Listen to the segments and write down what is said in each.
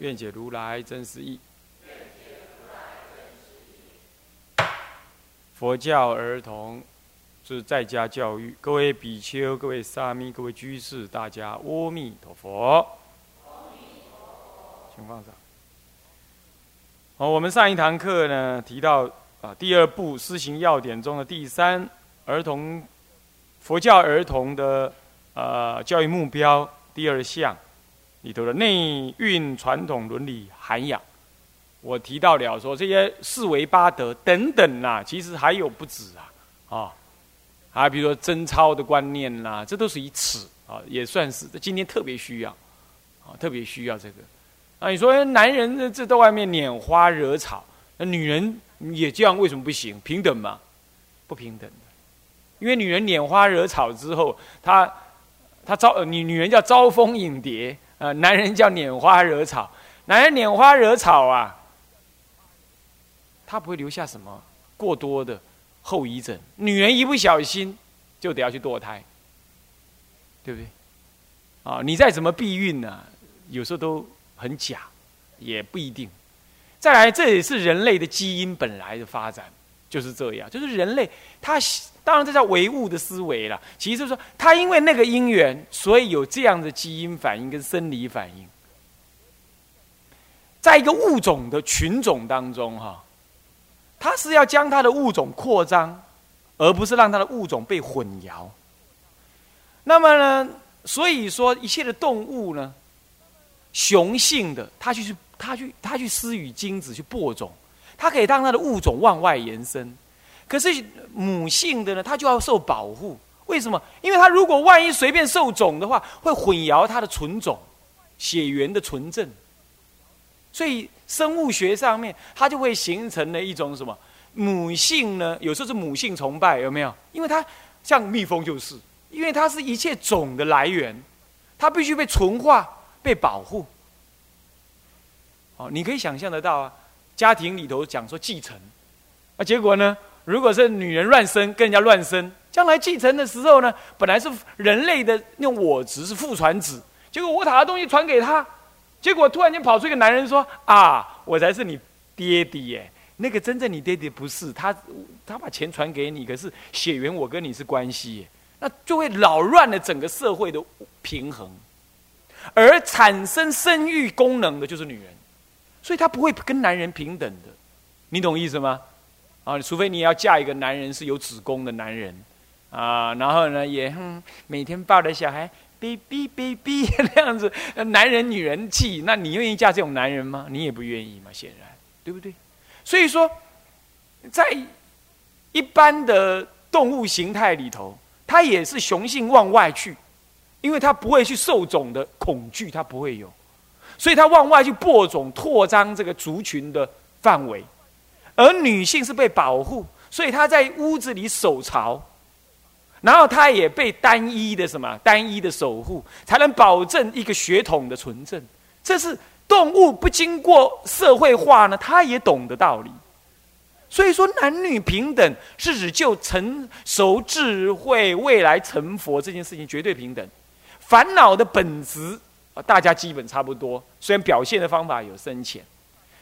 愿解如来真实义。佛教儿童是在家教育，各位比丘、各位沙弥、各位居士，大家阿弥陀佛。请放上。好，我们上一堂课呢提到啊，第二部施行要点中的第三儿童佛教儿童的呃教育目标第二项。里头的内蕴传统伦理涵养，我提到了说这些四维八德等等啊，其实还有不止啊，啊，还比如说贞操的观念啦，这都是以此啊，也算是今天特别需要，啊，特别需要这个。啊，你说男人这这在外面拈花惹草，那女人也这样，为什么不行？平等吗？不平等，因为女人拈花惹草之后，她她招女女人叫招蜂引蝶。呃，男人叫拈花惹草，男人拈花惹草啊，他不会留下什么过多的后遗症。女人一不小心就得要去堕胎，对不对？啊，你再怎么避孕呢，有时候都很假，也不一定。再来，这也是人类的基因本来的发展就是这样，就是人类他。当然，这叫唯物的思维了。其实就是说，他因为那个因缘，所以有这样的基因反应跟生理反应。在一个物种的群种当中，哈，他是要将他的物种扩张，而不是让他的物种被混淆。那么呢，所以说一切的动物呢，雄性的，他去去他去他去施予精子去播种，它可以让它的物种往外延伸。可是母性的呢，它就要受保护。为什么？因为它如果万一随便受种的话，会混淆它的纯种、血缘的纯正。所以生物学上面，它就会形成了一种什么？母性呢？有时候是母性崇拜，有没有？因为它像蜜蜂就是，因为它是一切种的来源，它必须被纯化、被保护。哦，你可以想象得到啊，家庭里头讲说继承，啊，结果呢？如果是女人乱生，跟人家乱生，将来继承的时候呢，本来是人类的那我执是父传子，结果我把东西传给他，结果突然间跑出一个男人说：“啊，我才是你爹爹耶！”那个真正你爹爹不是他，他把钱传给你，可是血缘我跟你是关系，那就会扰乱了整个社会的平衡，而产生生育功能的就是女人，所以她不会跟男人平等的，你懂意思吗？啊，除非你要嫁一个男人是有子宫的男人，啊，然后呢，也哼每天抱着小孩，baby baby 那样子，男人女人气，那你愿意嫁这种男人吗？你也不愿意嘛，显然，对不对？所以说，在一般的动物形态里头，它也是雄性往外去，因为它不会去受种的恐惧，它不会有，所以他往外去播种，扩张这个族群的范围。而女性是被保护，所以她在屋子里守巢，然后她也被单一的什么单一的守护，才能保证一个血统的纯正。这是动物不经过社会化呢，它也懂的道理。所以说，男女平等是指就成熟智慧、未来成佛这件事情绝对平等。烦恼的本质啊，大家基本差不多，虽然表现的方法有深浅。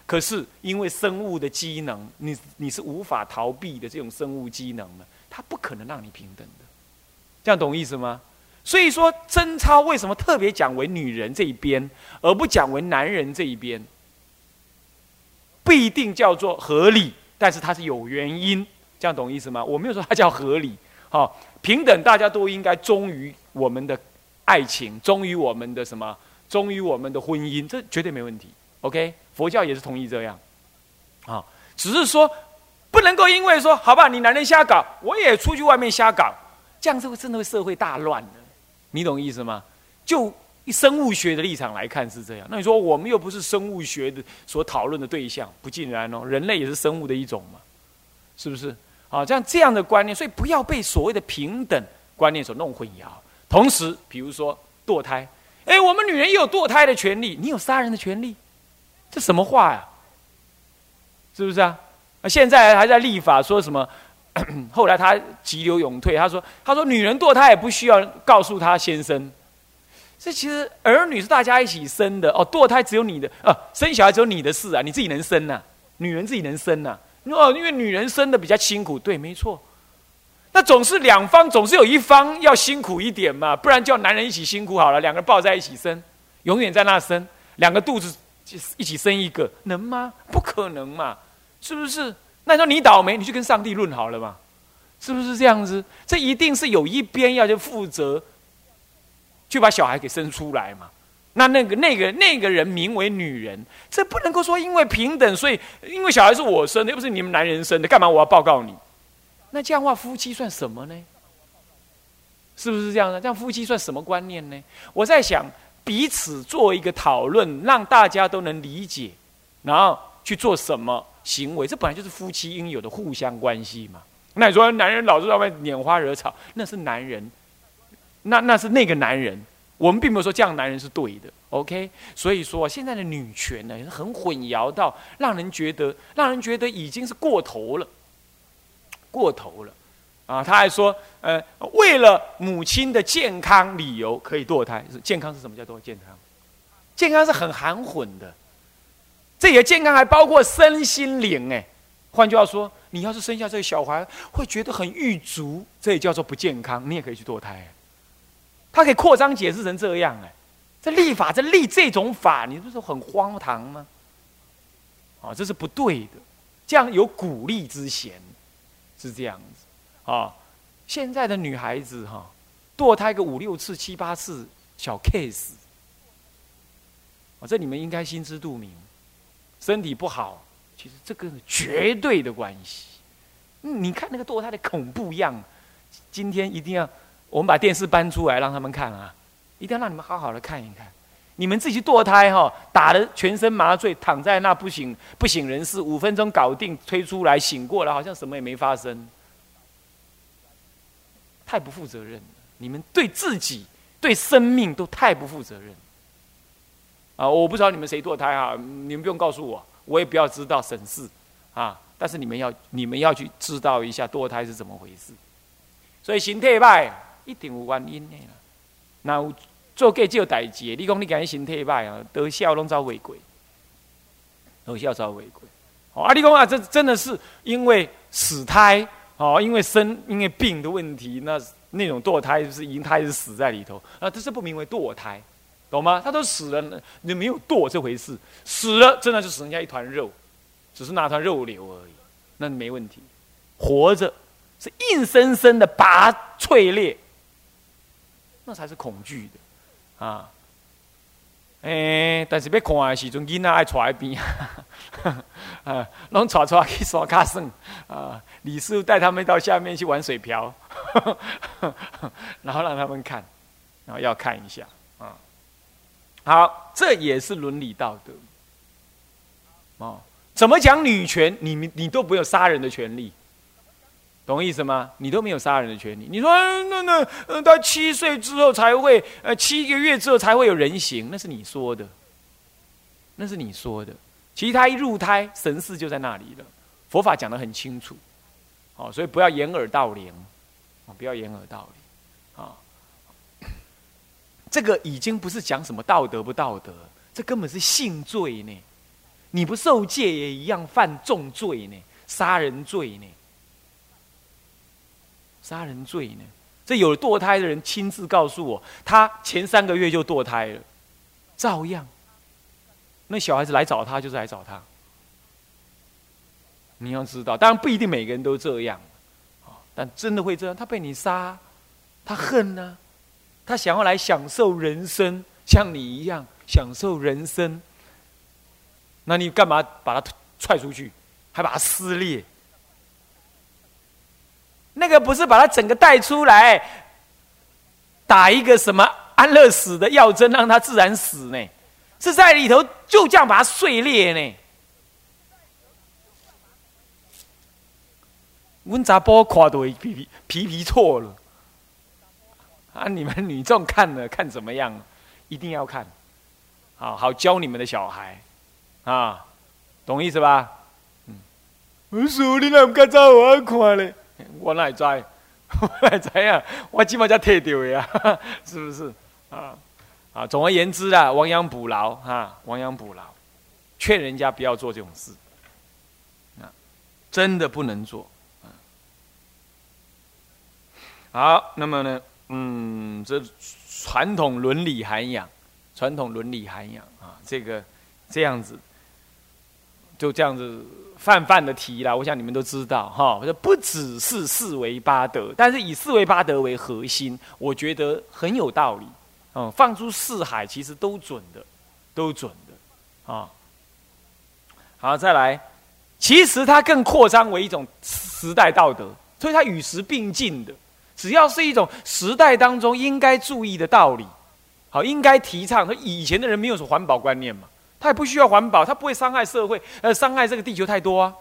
可是，因为生物的机能，你你是无法逃避的这种生物机能呢，它不可能让你平等的，这样懂意思吗？所以说，贞操为什么特别讲为女人这一边，而不讲为男人这一边？不一定叫做合理，但是它是有原因，这样懂意思吗？我没有说它叫合理，好，平等，大家都应该忠于我们的爱情，忠于我们的什么，忠于我们的婚姻，这绝对没问题。OK。佛教也是同意这样，啊，只是说不能够因为说好吧，你男人瞎搞，我也出去外面瞎搞，这样子会真的会社会大乱的，你懂意思吗？就生物学的立场来看是这样。那你说我们又不是生物学的所讨论的对象，不尽然哦。人类也是生物的一种嘛，是不是？啊，这样这样的观念，所以不要被所谓的平等观念所弄混淆。同时，比如说堕胎，哎，我们女人也有堕胎的权利，你有杀人的权利，这什么话呀？是不是啊？啊，现在还在立法说什么？后来他急流勇退，他说：“他说女人堕胎也不需要告诉他先生。这其实儿女是大家一起生的哦，堕胎只有你的啊，生小孩只有你的事啊，你自己能生呐？女人自己能生呐？哦，因为女人生的比较辛苦，对，没错。那总是两方总是有一方要辛苦一点嘛，不然叫男人一起辛苦好了，两个人抱在一起生，永远在那生，两个肚子一起生一个，能吗？不可能嘛，是不是？”那你说你倒霉，你去跟上帝论好了嘛？是不是这样子？这一定是有一边要去负责，去把小孩给生出来嘛？那那个那个那个人名为女人，这不能够说因为平等，所以因为小孩是我生的，又不是你们男人生的，干嘛我要报告你？那这样话夫妻算什么呢？是不是这样的？这样夫妻算什么观念呢？我在想彼此做一个讨论，让大家都能理解，然后去做什么。行为，这本来就是夫妻应有的互相关系嘛。那你说男人老是在外面拈花惹草，那是男人，那那是那个男人。我们并没有说这样男人是对的，OK？所以说现在的女权呢，很混淆到让人觉得，让人觉得已经是过头了，过头了啊！他还说，呃，为了母亲的健康理由可以堕胎，健康是什么叫多健康？健康是很含混的。这也健康还包括身心灵哎，换句话说，你要是生下这个小孩会觉得很欲足，这也叫做不健康，你也可以去堕胎。他可以扩张解释成这样哎，这立法这立这种法，你不是很荒唐吗？啊，这是不对的，这样有鼓励之嫌，是这样子啊。现在的女孩子哈，堕胎个五六次、七八次小 case，啊，这你们应该心知肚明。身体不好，其实这个绝对的关系。你看那个堕胎的恐怖样，今天一定要我们把电视搬出来让他们看啊！一定要让你们好好的看一看。你们自己堕胎哈，打的全身麻醉，躺在那不省不省人事，五分钟搞定，推出来醒过来，好像什么也没发生，太不负责任了。你们对自己、对生命都太不负责任。啊，我不知道你们谁堕胎啊，你们不用告诉我，我也不要知道审事，啊，但是你们要你们要去知道一下堕胎是怎么回事，所以行退败一定有原因的啦。那做计就代志，你讲你讲心退败啊，得笑拢遭违规，得笑遭违规。哦，啊，你讲啊，这真的是因为死胎，哦，因为生因为病的问题，那那种堕胎就是因胎是死在里头，啊，这是不名为堕胎。懂吗？他都死了，你没有堕这回事。死了，真的就只剩下一团肉，只是那团肉瘤而已，那没问题。活着是硬生生的拔淬裂，那才是恐惧的啊！哎，但是要看的时阵，囡仔爱带边，啊，拢带出去耍卡耍啊！李师傅带他们到下面去玩水漂，然后让他们看，然后要看一下。啊好，这也是伦理道德。哦，怎么讲女权？你你你都没有杀人的权利，懂意思吗？你都没有杀人的权利。你说那那呃，他七岁之后才会，呃，七个月之后才会有人形，那是你说的，那是你说的。其实他一入胎，神识就在那里了。佛法讲的很清楚，哦，所以不要掩耳盗铃，哦，不要掩耳盗铃。这个已经不是讲什么道德不道德，这根本是性罪呢。你不受戒也一样犯重罪呢，杀人罪呢，杀人罪呢。这有堕胎的人亲自告诉我，他前三个月就堕胎了，照样。那小孩子来找他就是来找他。你要知道，当然不一定每个人都这样，但真的会这样。他被你杀，他恨呢。他想要来享受人生，像你一样享受人生。那你干嘛把他踹出去，还把他撕裂？那个不是把他整个带出来，打一个什么安乐死的药针让它自然死呢，是在里头就这样把它碎裂呢。温杂波垮都皮皮皮皮错了啊！你们女众看了看怎么样？一定要看，好好教你们的小孩啊，懂意思吧？嗯，叔你那么敢找我看嘞？我哪知？我哪知呀？我起码才退掉呀，是不是？啊啊！总而言之啊，亡羊补牢啊，亡羊补牢，劝人家不要做这种事啊，真的不能做。好，那么呢，嗯，这传统伦理涵养，传统伦理涵养啊，这个这样子，就这样子泛泛的提了。我想你们都知道哈，这不只是四维八德，但是以四维八德为核心，我觉得很有道理。嗯，放诸四海其实都准的，都准的啊。好，再来，其实它更扩张为一种时代道德，所以它与时并进的。只要是一种时代当中应该注意的道理，好，应该提倡。说以前的人没有什么环保观念嘛，它也不需要环保，它不会伤害社会，呃，伤害这个地球太多啊，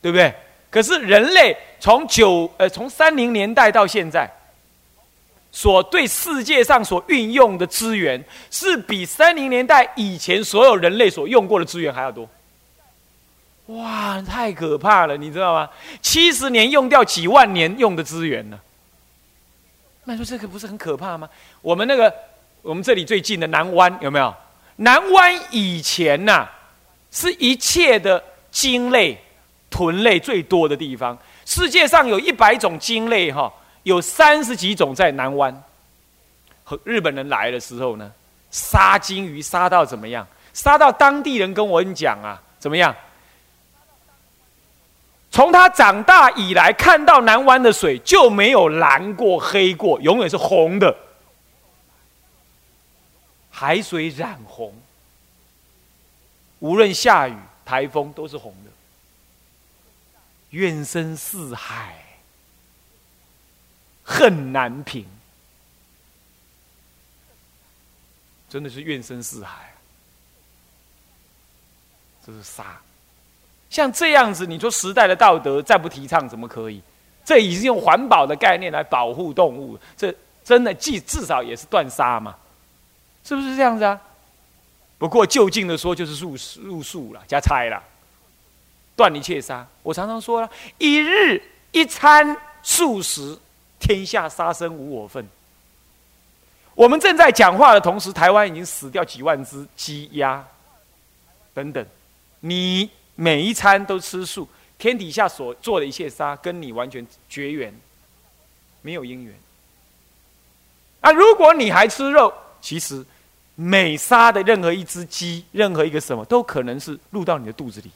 对不对？可是人类从九呃从三零年代到现在，所对世界上所运用的资源，是比三零年代以前所有人类所用过的资源还要多。哇，太可怕了，你知道吗？七十年用掉几万年用的资源呢？那说这个不是很可怕吗？我们那个，我们这里最近的南湾有没有？南湾以前呐，是一切的鲸类、豚类最多的地方。世界上有一百种鲸类，哈，有三十几种在南湾。和日本人来的时候呢，杀鲸鱼杀到怎么样？杀到当地人跟我们讲啊，怎么样？从他长大以来，看到南湾的水就没有蓝过、黑过，永远是红的，海水染红。无论下雨、台风，都是红的。怨声四海，恨难平，真的是怨声四海。这是杀。像这样子，你说时代的道德再不提倡，怎么可以？这已经用环保的概念来保护动物，这真的既至少也是断杀嘛？是不是这样子啊？不过就近的说，就是入入数了，加差了，断一切杀。我常常说了，一日一餐素食，天下杀生无我份。我们正在讲话的同时，台湾已经死掉几万只鸡鸭等等，你。每一餐都吃素，天底下所做的一切杀，跟你完全绝缘，没有因缘。啊，如果你还吃肉，其实每杀的任何一只鸡，任何一个什么，都可能是入到你的肚子里，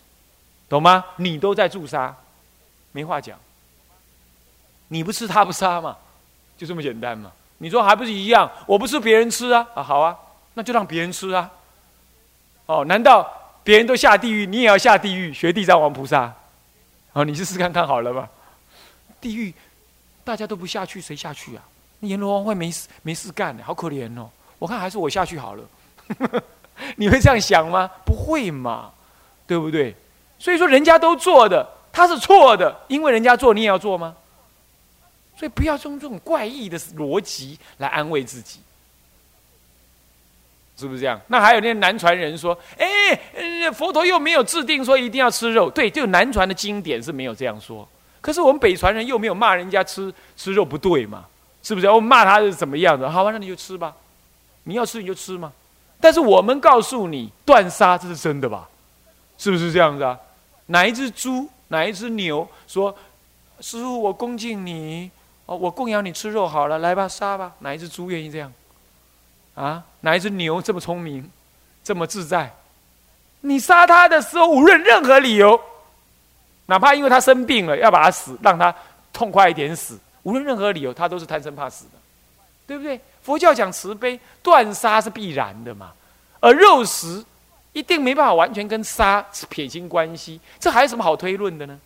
懂吗？你都在助杀，没话讲。你不吃，他不杀嘛，就这么简单嘛。你说还不是一样？我不吃，别人吃啊，啊好啊，那就让别人吃啊。哦，难道？别人都下地狱，你也要下地狱学地藏王菩萨，哦，你试试看看好了吧？地狱大家都不下去，谁下去啊？阎罗王会没事没事干的，好可怜哦！我看还是我下去好了。你会这样想吗？不会嘛，对不对？所以说人家都做的，他是错的，因为人家做，你也要做吗？所以不要用这种怪异的逻辑来安慰自己。是不是这样？那还有那些南传人说：“哎，佛陀又没有制定说一定要吃肉。”对，就南传的经典是没有这样说。可是我们北传人又没有骂人家吃吃肉不对嘛？是不是？我们骂他是怎么样的？好吧，那你就吃吧，你要吃你就吃嘛。但是我们告诉你，断杀这是真的吧？是不是这样子啊？哪一只猪，哪一只牛说：“师傅，我恭敬你，哦，我供养你吃肉好了，来吧，杀吧。”哪一只猪愿意这样？啊，哪一只牛这么聪明，这么自在？你杀它的时候，无论任何理由，哪怕因为它生病了，要把它死，让它痛快一点死，无论任何理由，它都是贪生怕死，对不对？佛教讲慈悲，断杀是必然的嘛，而肉食一定没办法完全跟杀撇清关系，这还有什么好推论的呢？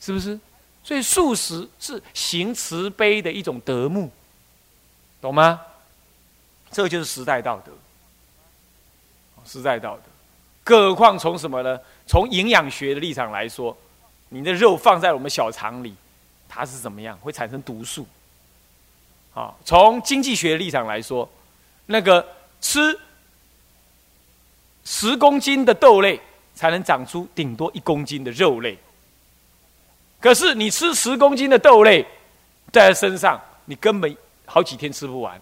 是不是？所以素食是行慈悲的一种德目，懂吗？这就是时代道德。时代道德，更何况从什么呢？从营养学的立场来说，你的肉放在我们小肠里，它是怎么样？会产生毒素。啊，从经济学立场来说，那个吃十公斤的豆类，才能长出顶多一公斤的肉类。可是你吃十公斤的豆类，在身上，你根本好几天吃不完。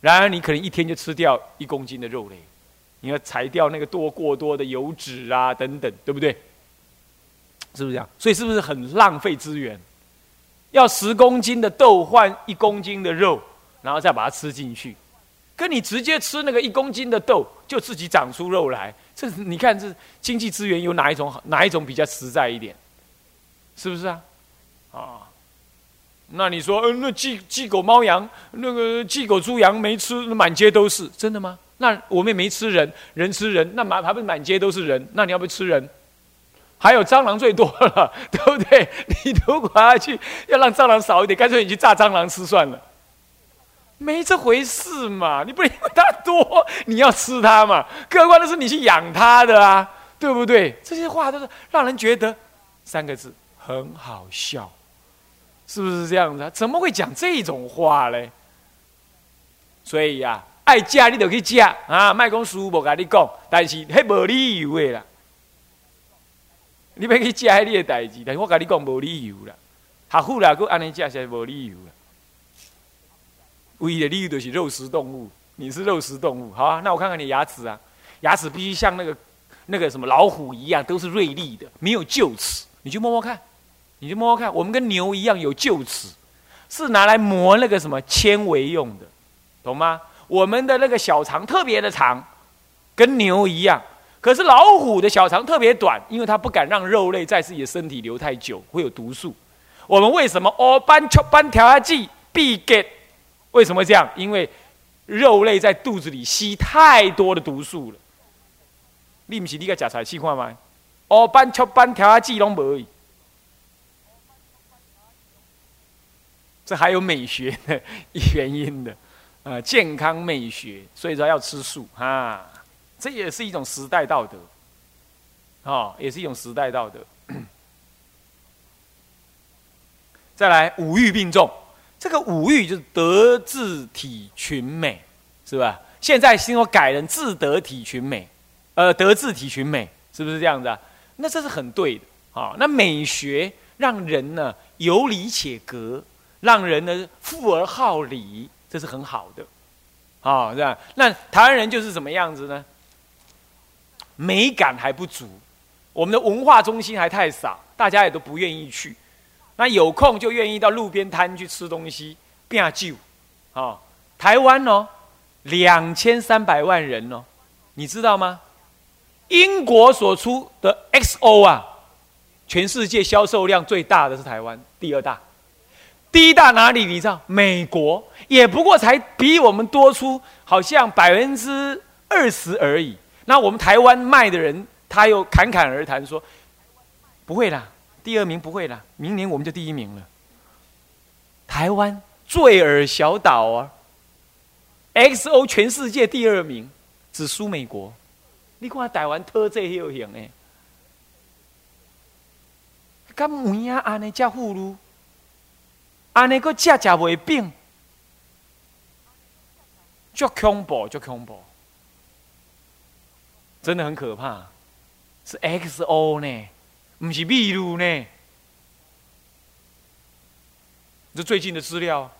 然而，你可能一天就吃掉一公斤的肉类。你要裁掉那个多过多的油脂啊，等等，对不对？是不是这样？所以是不是很浪费资源？要十公斤的豆换一公斤的肉，然后再把它吃进去，跟你直接吃那个一公斤的豆就自己长出肉来，这你看这经济资源有哪一种哪一种比较实在一点？是不是啊？啊，那你说，嗯，那鸡鸡狗猫羊，那个鸡狗猪羊没吃，满街都是，真的吗？那我们也没吃人，人吃人，那满还不是满街都是人？那你要不要吃人？还有蟑螂最多了，对不对？你如果要去要让蟑螂少一点，干脆你去炸蟑螂吃算了。没这回事嘛！你不能因为它多，你要吃它嘛？客观的是你去养它的啊，对不对？这些话都是让人觉得三个字很好笑，是不是这样子？怎么会讲这种话嘞？所以呀。爱嫁你就去嫁啊！卖讲书无甲你讲，但是迄无理由的啦。你要去食迄你的代志，但是我甲你讲无理由啦。学富啦，佮安尼食是无理由啦。唯一的理由就是肉食动物，你是肉食动物，好啊。那我看看你牙齿啊，牙齿必须像那个那个什么老虎一样，都是锐利的，没有臼齿。你去摸摸看，你去摸摸看，我们跟牛一样有臼齿，是拿来磨那个什么纤维用的，懂吗？我们的那个小肠特别的长，跟牛一样。可是老虎的小肠特别短，因为它不敢让肉类在自己的身体留太久，会有毒素。我们为什么哦斑丘斑调压剂必给？为什么这样？因为肉类在肚子里吸太多的毒素了。你不是你个假财气看吗？哦斑丘斑调压剂拢无。这还有美学的 原因的。呃，健康美学，所以说要吃素哈，这也是一种时代道德，哦，也是一种时代道德。再来，五欲并重，这个五欲就是德智体群美，是吧？现在听说改人智德体群美，呃，德智体群美，是不是这样子啊？那这是很对的啊。那美学让人呢有理且格，让人呢富而好礼。这是很好的，啊，是吧？那台湾人就是什么样子呢？美感还不足，我们的文化中心还太少，大家也都不愿意去。那有空就愿意到路边摊去吃东西，变旧。啊，台湾哦，两千三百万人哦，你知道吗？英国所出的 XO 啊，全世界销售量最大的是台湾，第二大。第一大哪里？你知道？美国也不过才比我们多出好像百分之二十而已。那我们台湾卖的人，他又侃侃而谈说：“不会啦，第二名不会啦，明年我们就第一名了。”台湾坠尔小岛啊，XO 全世界第二名，只输美国。你看台湾特这又行诶，敢有影安尼遮富裕？安尼个食食袂变，足恐怖，足恐怖，真的很可怕。是 XO 呢，不是秘鲁呢。这最近的资料，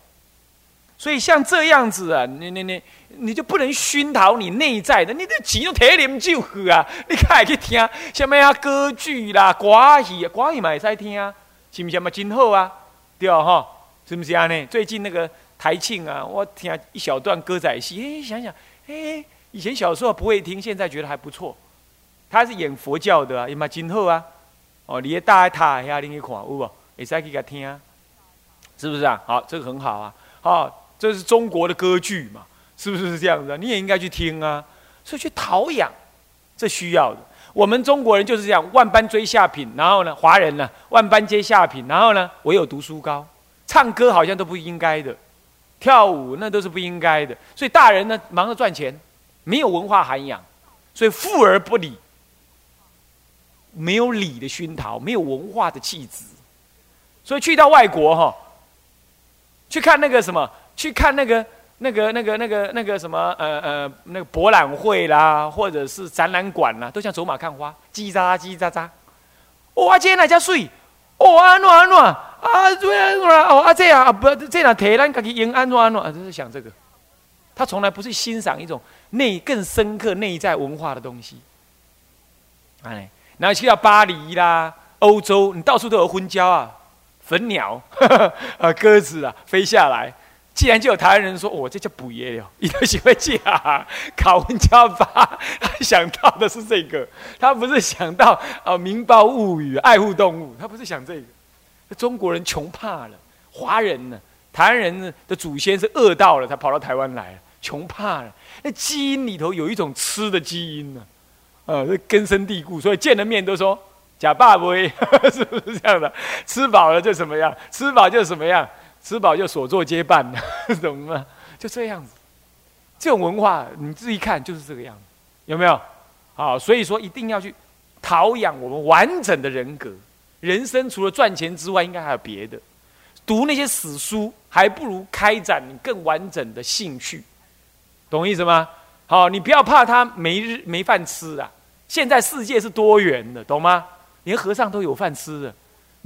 所以像这样子啊，你你你你就不能熏陶你内在的，你的钱都摕啉酒去啊！你开去听什么啊歌剧啦、歌戏啊，歌戏嘛会使听啊，是不是嘛真好啊？对啊，哈。是不是啊？呢？最近那个台庆啊，我听一小段歌仔戏，哎，想想，哎，以前小时候不会听，现在觉得还不错。他是演佛教的啊，也蛮今后啊，哦，你大塔下你去看有无？会使去给他听，是不是啊？好，这个很好啊，好，这是中国的歌剧嘛，是不是这样子？你也应该去听啊，所以去陶养，这需要的。我们中国人就是这样，万般追下品，然后呢，华人呢，万般皆下品，然后呢，唯有读书高。唱歌好像都不应该的，跳舞那都是不应该的。所以大人呢忙着赚钱，没有文化涵养，所以富而不理，没有礼的熏陶，没有文化的气质，所以去到外国哈，去看那个什么，去看那个。那个、那个、那个、那个什么，呃呃，那个博览会啦，或者是展览馆啦，都像走马看花，叽喳叽喳喳。哇，今天哪家水？哦，安诺安诺啊，对安诺哦，啊这样啊，不，这样提咱自己用安诺安诺啊，就是想这个。他从来不是欣赏一种内更深刻内在文化的东西。哎，然后去到巴黎啦，欧洲，你到处都有昏椒啊，粉鸟 啊，鸽子啊，飞下来。既然就有台湾人说，我这叫捕爷哟，一都喜欢讲考文教法，他 想到的是这个，他不是想到哦《民报物语》爱护动物，他不是想这个。中国人穷怕了，华人呢，台湾人的祖先是饿到了，才跑到台湾来，穷怕了。那基因里头有一种吃的基因呢，呃，根深蒂固，所以见了面都说假爸爸，是不是这样的？吃饱了就什么样？吃饱就什么样？吃饱就所作皆办，懂吗？就这样子，这种文化你自己看就是这个样子，有没有？好，所以说一定要去陶养我们完整的人格。人生除了赚钱之外，应该还有别的。读那些死书，还不如开展你更完整的兴趣，懂意思吗？好，你不要怕他没日没饭吃啊。现在世界是多元的，懂吗？连和尚都有饭吃的。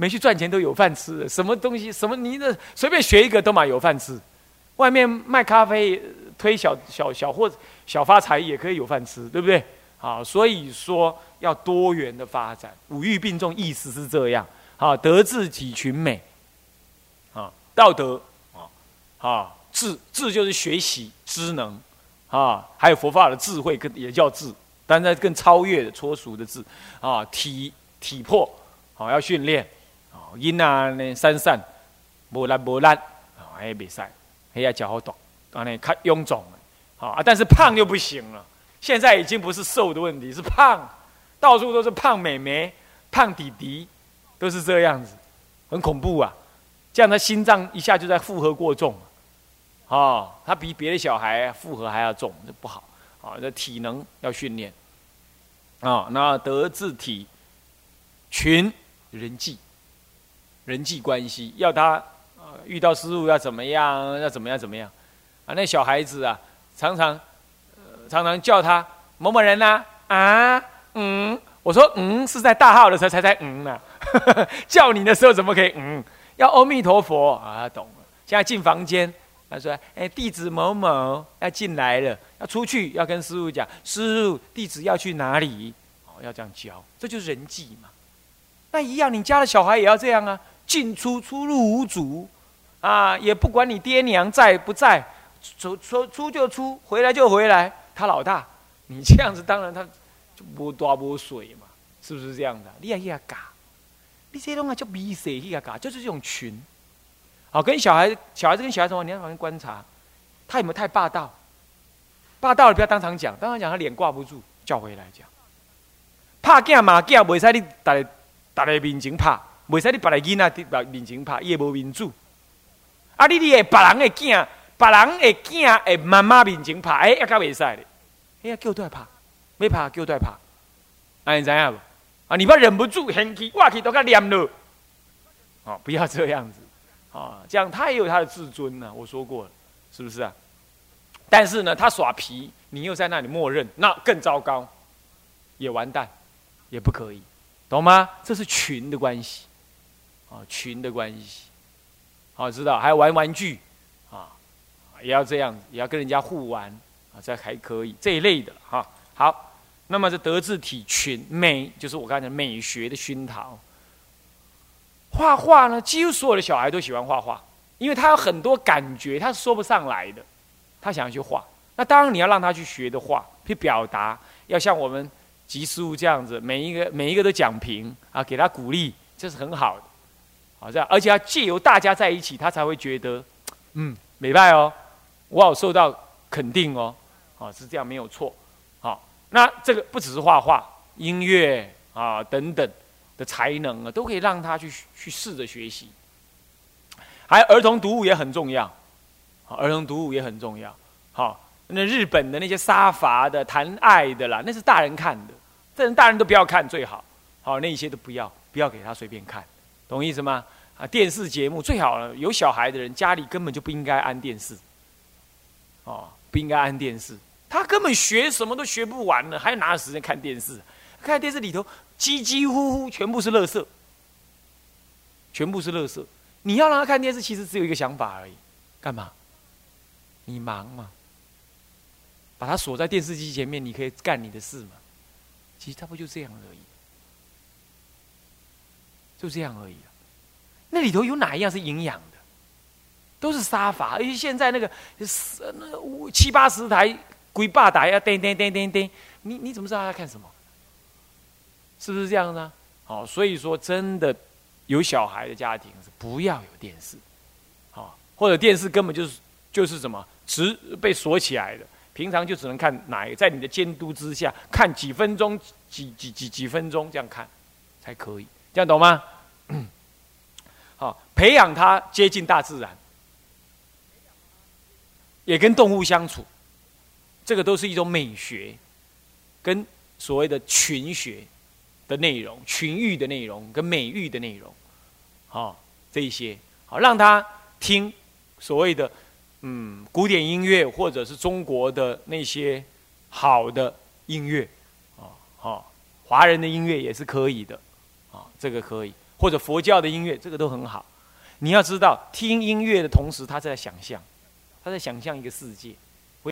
没去赚钱都有饭吃，什么东西什么你那随便学一个都嘛有饭吃，外面卖咖啡推小小小货小发财也可以有饭吃，对不对？好，所以说要多元的发展，五育并重，意思是这样。好，德智体群美，啊，道德啊，啊，智智就是学习知能，啊，还有佛法的智慧跟也叫智，但是更超越的脱俗的智，啊，体体魄好要训练。因啊，呢散散，无力无力，啊，还袂使，还要脚好大，啊，呢较臃肿，好啊，但是胖就不行了。现在已经不是瘦的问题，是胖，到处都是胖美眉、胖弟弟，都是这样子，很恐怖啊。这样他心脏一下就在负荷过重，哦他比别的小孩负荷还要重，这不好，啊，这体能要训练，啊，那德智体群人际。人际关系要他啊，遇到师傅要怎么样？要怎么样？怎么样？啊，那小孩子啊，常常常常叫他某某人呐啊嗯，我说嗯是在大号的时候才才嗯呢，叫你的时候怎么可以嗯？要阿弥陀佛啊，懂了。现在进房间，他说哎，弟子某某要进来了，要出去要跟师傅讲，师傅弟子要去哪里？哦，要这样教，这就是人际嘛。那一样，你家的小孩也要这样啊。进出出入无阻，啊，也不管你爹娘在不在，出出出就出，回来就回来。他老大，你这样子当然他就不多不水嘛，是不是这样的？你也要嘎，你这种啊叫逼谁去嘎，就是这种群。好，跟小孩小孩子跟小孩子话，你要旁边观察，他有没有太霸道？霸道了不要当场讲，当场讲他脸挂不住，叫回来讲。怕惊嘛惊，袂使你大家大家面前拍。袂使你别个囡仔伫面前拍，伊会无民主。啊，你你会别人的囝，别人的囝会妈妈面前拍，哎，也较袂使咧。哎呀，叫对拍，要拍叫对拍，啊，你知影无？啊，你不要忍不住，生气，我去都甲念了。哦，不要这样子，啊，这样他也有他的自尊呢。我说过了，是不是啊？但是呢，他耍皮，你又在那里默认，那更糟糕，也完蛋，也不可以，懂吗？这是群的关系。啊，群的关系，好知道，还要玩玩具，啊，也要这样，也要跟人家互玩，啊，这还可以这一类的哈。好，那么这德智体群美，就是我刚才美学的熏陶。画画呢，几乎所有的小孩都喜欢画画，因为他有很多感觉，他是说不上来的，他想要去画。那当然你要让他去学的画，去表达，要像我们吉师傅这样子，每一个每一个都讲评啊，给他鼓励，这是很好的。好，这样，而且要借由大家在一起，他才会觉得，嗯，美拜哦，我有受到肯定哦，啊，是这样没有错。好，那这个不只是画画、音乐啊等等的才能啊，都可以让他去去试着学习。还有儿童读物也很重要，儿童读物也很重要。好，那日本的那些杀伐的、谈爱的啦，那是大人看的，这人大人都不要看最好。好，那些都不要，不要给他随便看，懂意思吗？啊，电视节目最好了，有小孩的人家里根本就不应该安电视。哦，不应该安电视，他根本学什么都学不完了，还有哪有时间看电视？看电视里头，几几乎乎全部是乐色，全部是乐色。你要让他看电视，其实只有一个想法而已，干嘛？你忙嘛？把他锁在电视机前面，你可以干你的事嘛？其实他不就这样而已，就这样而已啊。那里头有哪一样是营养的？都是沙发，而且现在那个那七八十台鬼霸台啊，叮叮叮叮叮，你你怎么知道他在看什么？是不是这样呢？好，所以说真的有小孩的家庭是不要有电视，好，或者电视根本就是就是什么，只被锁起来的，平常就只能看哪一个，在你的监督之下看几分钟，几几几几分钟这样看才可以，这样懂吗？好，培养他接近大自然。也跟动物相处，这个都是一种美学，跟所谓的群学的内容、群育的内容跟美育的内容，好这一些好让他听所谓的嗯古典音乐或者是中国的那些好的音乐啊好华人的音乐也是可以的啊这个可以或者佛教的音乐这个都很好，你要知道听音乐的同时他在想象。他在想象一个世界。